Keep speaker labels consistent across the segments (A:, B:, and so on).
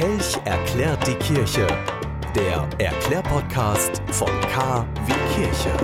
A: Kelch erklärt die Kirche. Der Erklärpodcast von K wie Kirche.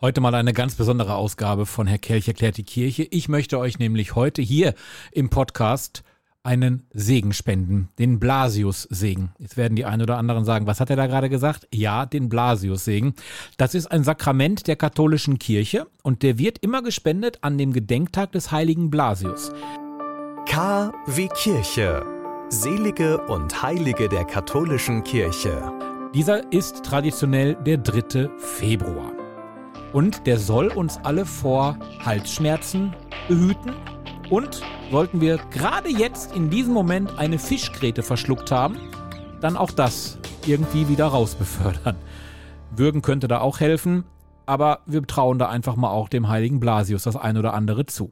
B: Heute mal eine ganz besondere Ausgabe von Herr Kelch erklärt die Kirche. Ich möchte euch nämlich heute hier im Podcast einen Segen spenden, den Blasius-Segen. Jetzt werden die einen oder anderen sagen, was hat er da gerade gesagt? Ja, den Blasius-Segen. Das ist ein Sakrament der katholischen Kirche und der wird immer gespendet an dem Gedenktag des heiligen Blasius.
A: K wie Kirche. Selige und Heilige der katholischen Kirche.
B: Dieser ist traditionell der 3. Februar. Und der soll uns alle vor Halsschmerzen behüten und sollten wir gerade jetzt in diesem Moment eine Fischgräte verschluckt haben, dann auch das irgendwie wieder rausbefördern. Würgen könnte da auch helfen, aber wir trauen da einfach mal auch dem heiligen Blasius das ein oder andere zu.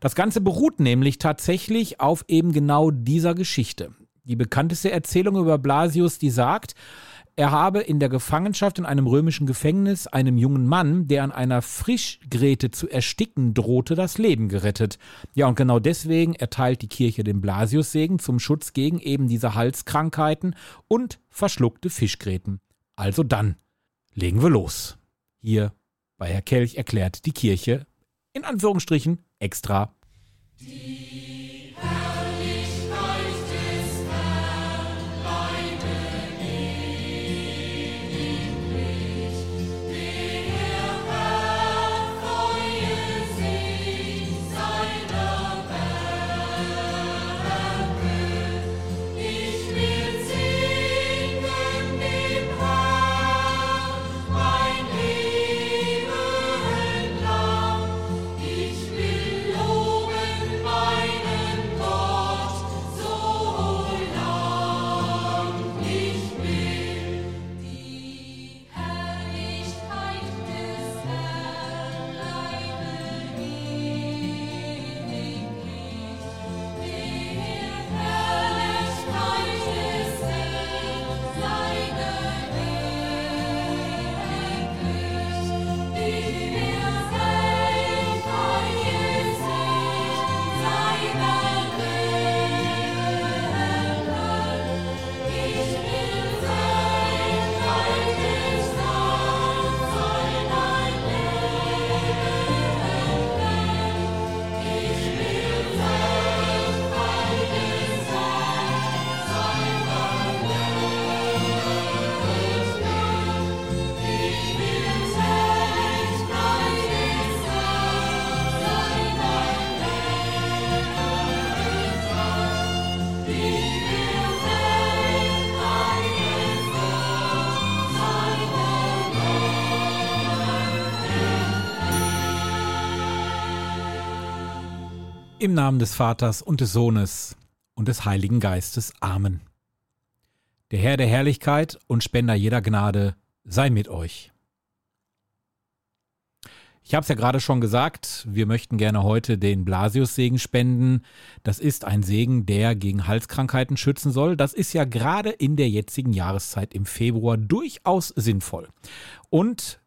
B: Das Ganze beruht nämlich tatsächlich auf eben genau dieser Geschichte. Die bekannteste Erzählung über Blasius, die sagt, er habe in der Gefangenschaft in einem römischen Gefängnis einem jungen Mann, der an einer Frischgräte zu ersticken drohte, das Leben gerettet. Ja, und genau deswegen erteilt die Kirche den Blasiussegen zum Schutz gegen eben diese Halskrankheiten und verschluckte Fischgräten. Also dann, legen wir los. Hier bei Herr Kelch erklärt die Kirche in Anführungsstrichen extra. Die Im Namen des Vaters und des Sohnes und des Heiligen Geistes. Amen. Der Herr der Herrlichkeit und Spender jeder Gnade sei mit euch. Ich habe es ja gerade schon gesagt, wir möchten gerne heute den Blasius-Segen spenden. Das ist ein Segen, der gegen Halskrankheiten schützen soll. Das ist ja gerade in der jetzigen Jahreszeit im Februar durchaus sinnvoll. Und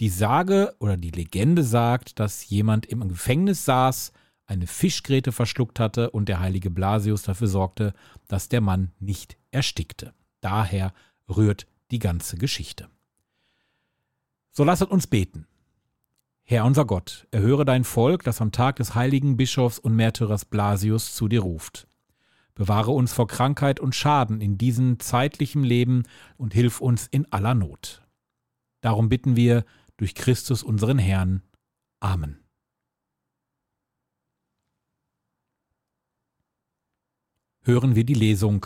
B: die Sage oder die Legende sagt, dass jemand im Gefängnis saß, eine Fischgräte verschluckt hatte und der heilige Blasius dafür sorgte, dass der Mann nicht erstickte. Daher rührt die ganze Geschichte. So lasset uns beten. Herr unser Gott, erhöre dein Volk, das am Tag des heiligen Bischofs und Märtyrers Blasius zu dir ruft. Bewahre uns vor Krankheit und Schaden in diesem zeitlichen Leben und hilf uns in aller Not. Darum bitten wir durch Christus unseren Herrn. Amen. Hören wir die Lesung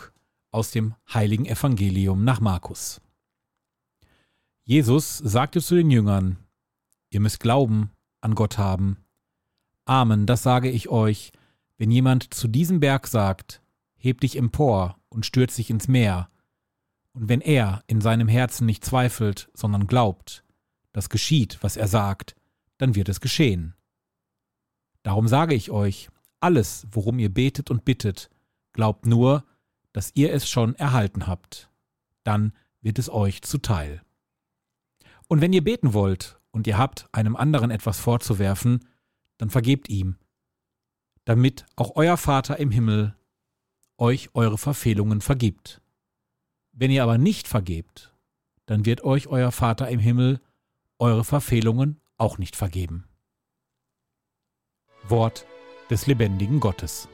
B: aus dem heiligen Evangelium nach Markus. Jesus sagte zu den Jüngern, Ihr müsst Glauben an Gott haben. Amen, das sage ich euch, wenn jemand zu diesem Berg sagt, Heb dich empor und stürz dich ins Meer, und wenn er in seinem Herzen nicht zweifelt, sondern glaubt, dass geschieht, was er sagt, dann wird es geschehen. Darum sage ich euch, alles, worum ihr betet und bittet, Glaubt nur, dass ihr es schon erhalten habt. Dann wird es euch zuteil. Und wenn ihr beten wollt und ihr habt einem anderen etwas vorzuwerfen, dann vergebt ihm, damit auch euer Vater im Himmel euch eure Verfehlungen vergibt. Wenn ihr aber nicht vergebt, dann wird euch euer Vater im Himmel eure Verfehlungen auch nicht vergeben. Wort des lebendigen Gottes.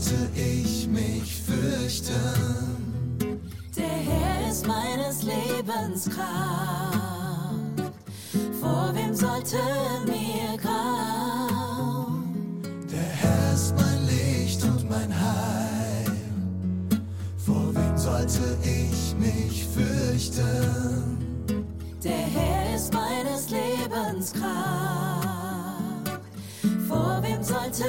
C: Sollte ich mich fürchten?
D: Der Herr ist meines Lebens Kraft. Vor wem sollte mir grauen?
C: Der Herr ist mein Licht und mein Heil. Vor wem sollte ich mich fürchten?
D: Der Herr ist meines Lebens Kraft. Vor wem sollte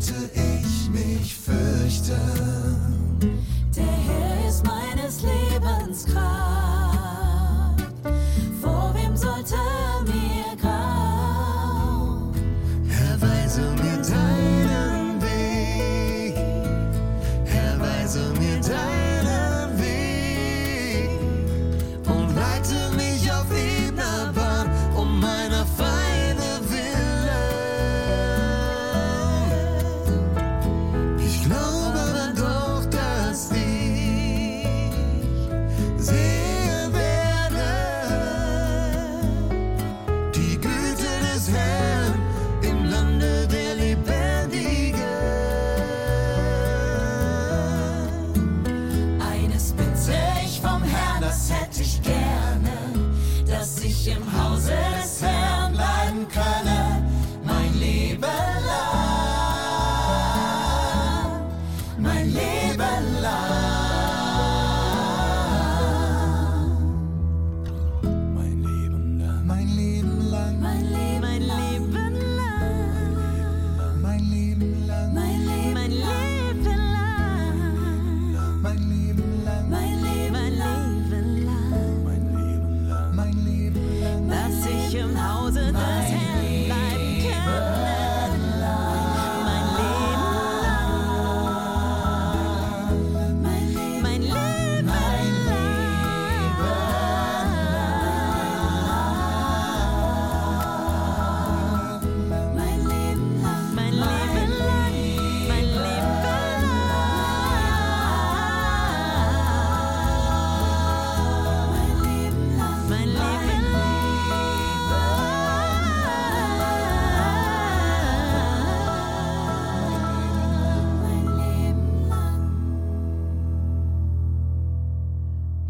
C: sollte ich mich fürchten?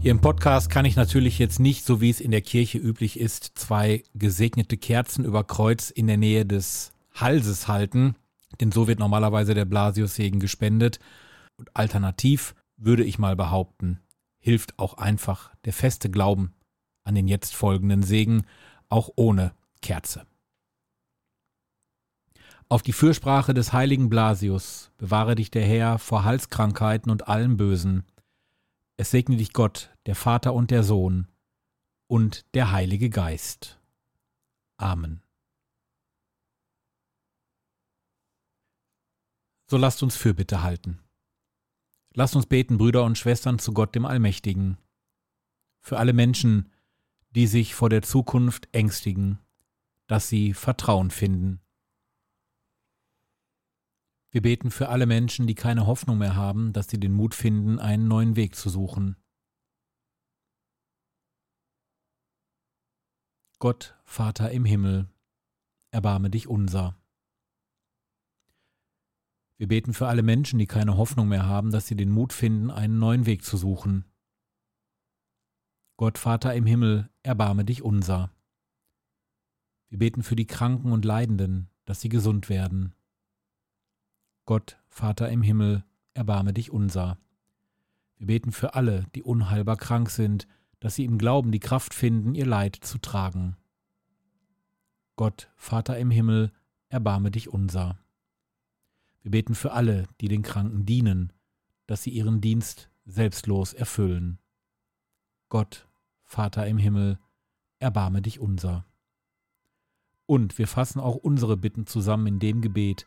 B: Hier im Podcast kann ich natürlich jetzt nicht, so wie es in der Kirche üblich ist, zwei gesegnete Kerzen über Kreuz in der Nähe des Halses halten, denn so wird normalerweise der Blasiussegen gespendet. Und alternativ würde ich mal behaupten, hilft auch einfach der feste Glauben an den jetzt folgenden Segen, auch ohne Kerze. Auf die Fürsprache des heiligen Blasius bewahre dich der Herr vor Halskrankheiten und allem Bösen. Es segne dich Gott, der Vater und der Sohn, und der Heilige Geist. Amen. So lasst uns Fürbitte halten. Lasst uns beten, Brüder und Schwestern, zu Gott dem Allmächtigen. Für alle Menschen, die sich vor der Zukunft ängstigen, dass sie Vertrauen finden. Wir beten für alle Menschen, die keine Hoffnung mehr haben, dass sie den Mut finden, einen neuen Weg zu suchen. Gott, Vater im Himmel, erbarme dich unser. Wir beten für alle Menschen, die keine Hoffnung mehr haben, dass sie den Mut finden, einen neuen Weg zu suchen. Gott, Vater im Himmel, erbarme dich unser. Wir beten für die Kranken und Leidenden, dass sie gesund werden. Gott, Vater im Himmel, erbarme dich unser. Wir beten für alle, die unheilbar krank sind, dass sie im Glauben die Kraft finden, ihr Leid zu tragen. Gott, Vater im Himmel, erbarme dich unser. Wir beten für alle, die den Kranken dienen, dass sie ihren Dienst selbstlos erfüllen. Gott, Vater im Himmel, erbarme dich unser. Und wir fassen auch unsere Bitten zusammen in dem Gebet,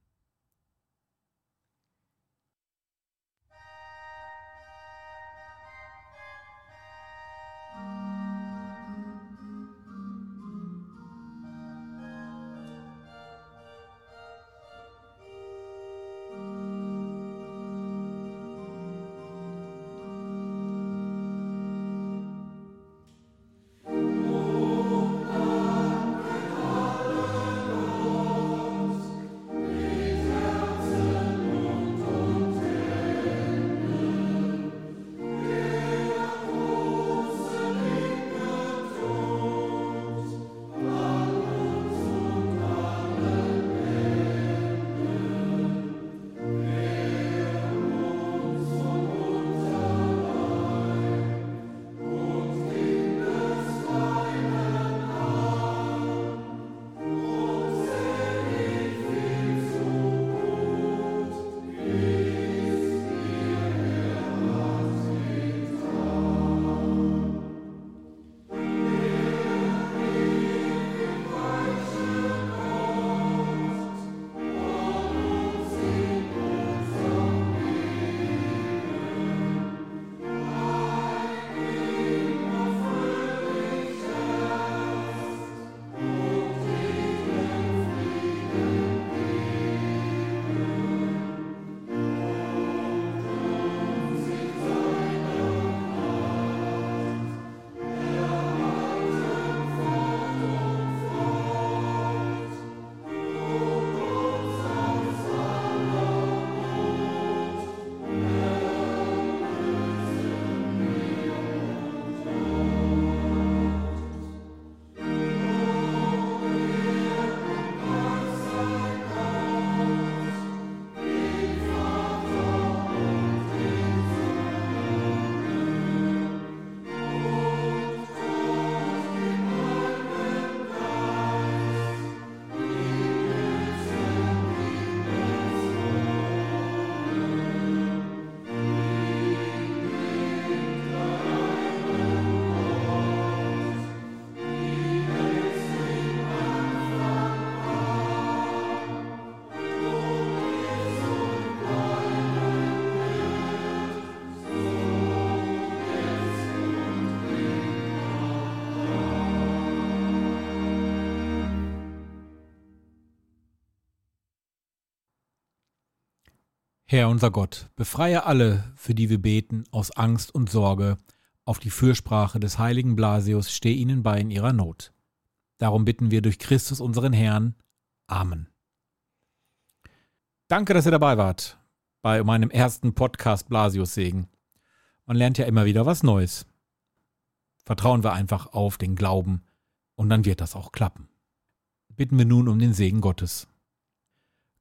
B: Herr unser Gott, befreie alle, für die wir beten, aus Angst und Sorge. Auf die Fürsprache des heiligen Blasius steh ihnen bei in ihrer Not. Darum bitten wir durch Christus unseren Herrn. Amen. Danke, dass ihr dabei wart bei meinem ersten Podcast Blasius Segen. Man lernt ja immer wieder was Neues. Vertrauen wir einfach auf den Glauben Und dann wird das auch klappen. Bitten wir nun um den Segen Gottes.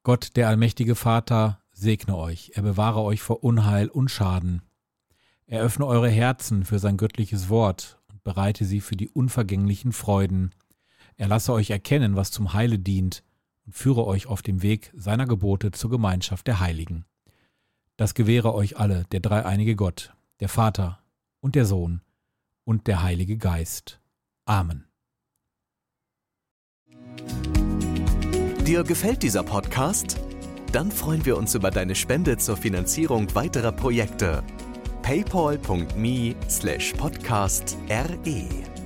B: Gott, der allmächtige Vater, segne euch, er bewahre euch vor Unheil und Schaden. Er öffne eure Herzen für sein göttliches Wort und bereite sie für die unvergänglichen Freuden. Er lasse euch erkennen, was zum Heile dient, und führe euch auf dem Weg seiner Gebote zur Gemeinschaft der Heiligen. Das gewähre euch alle der dreieinige Gott, der Vater und der Sohn und der Heilige Geist. Amen.
A: Dir gefällt dieser Podcast? Dann freuen wir uns über deine Spende zur Finanzierung weiterer Projekte. paypal.me/podcast/re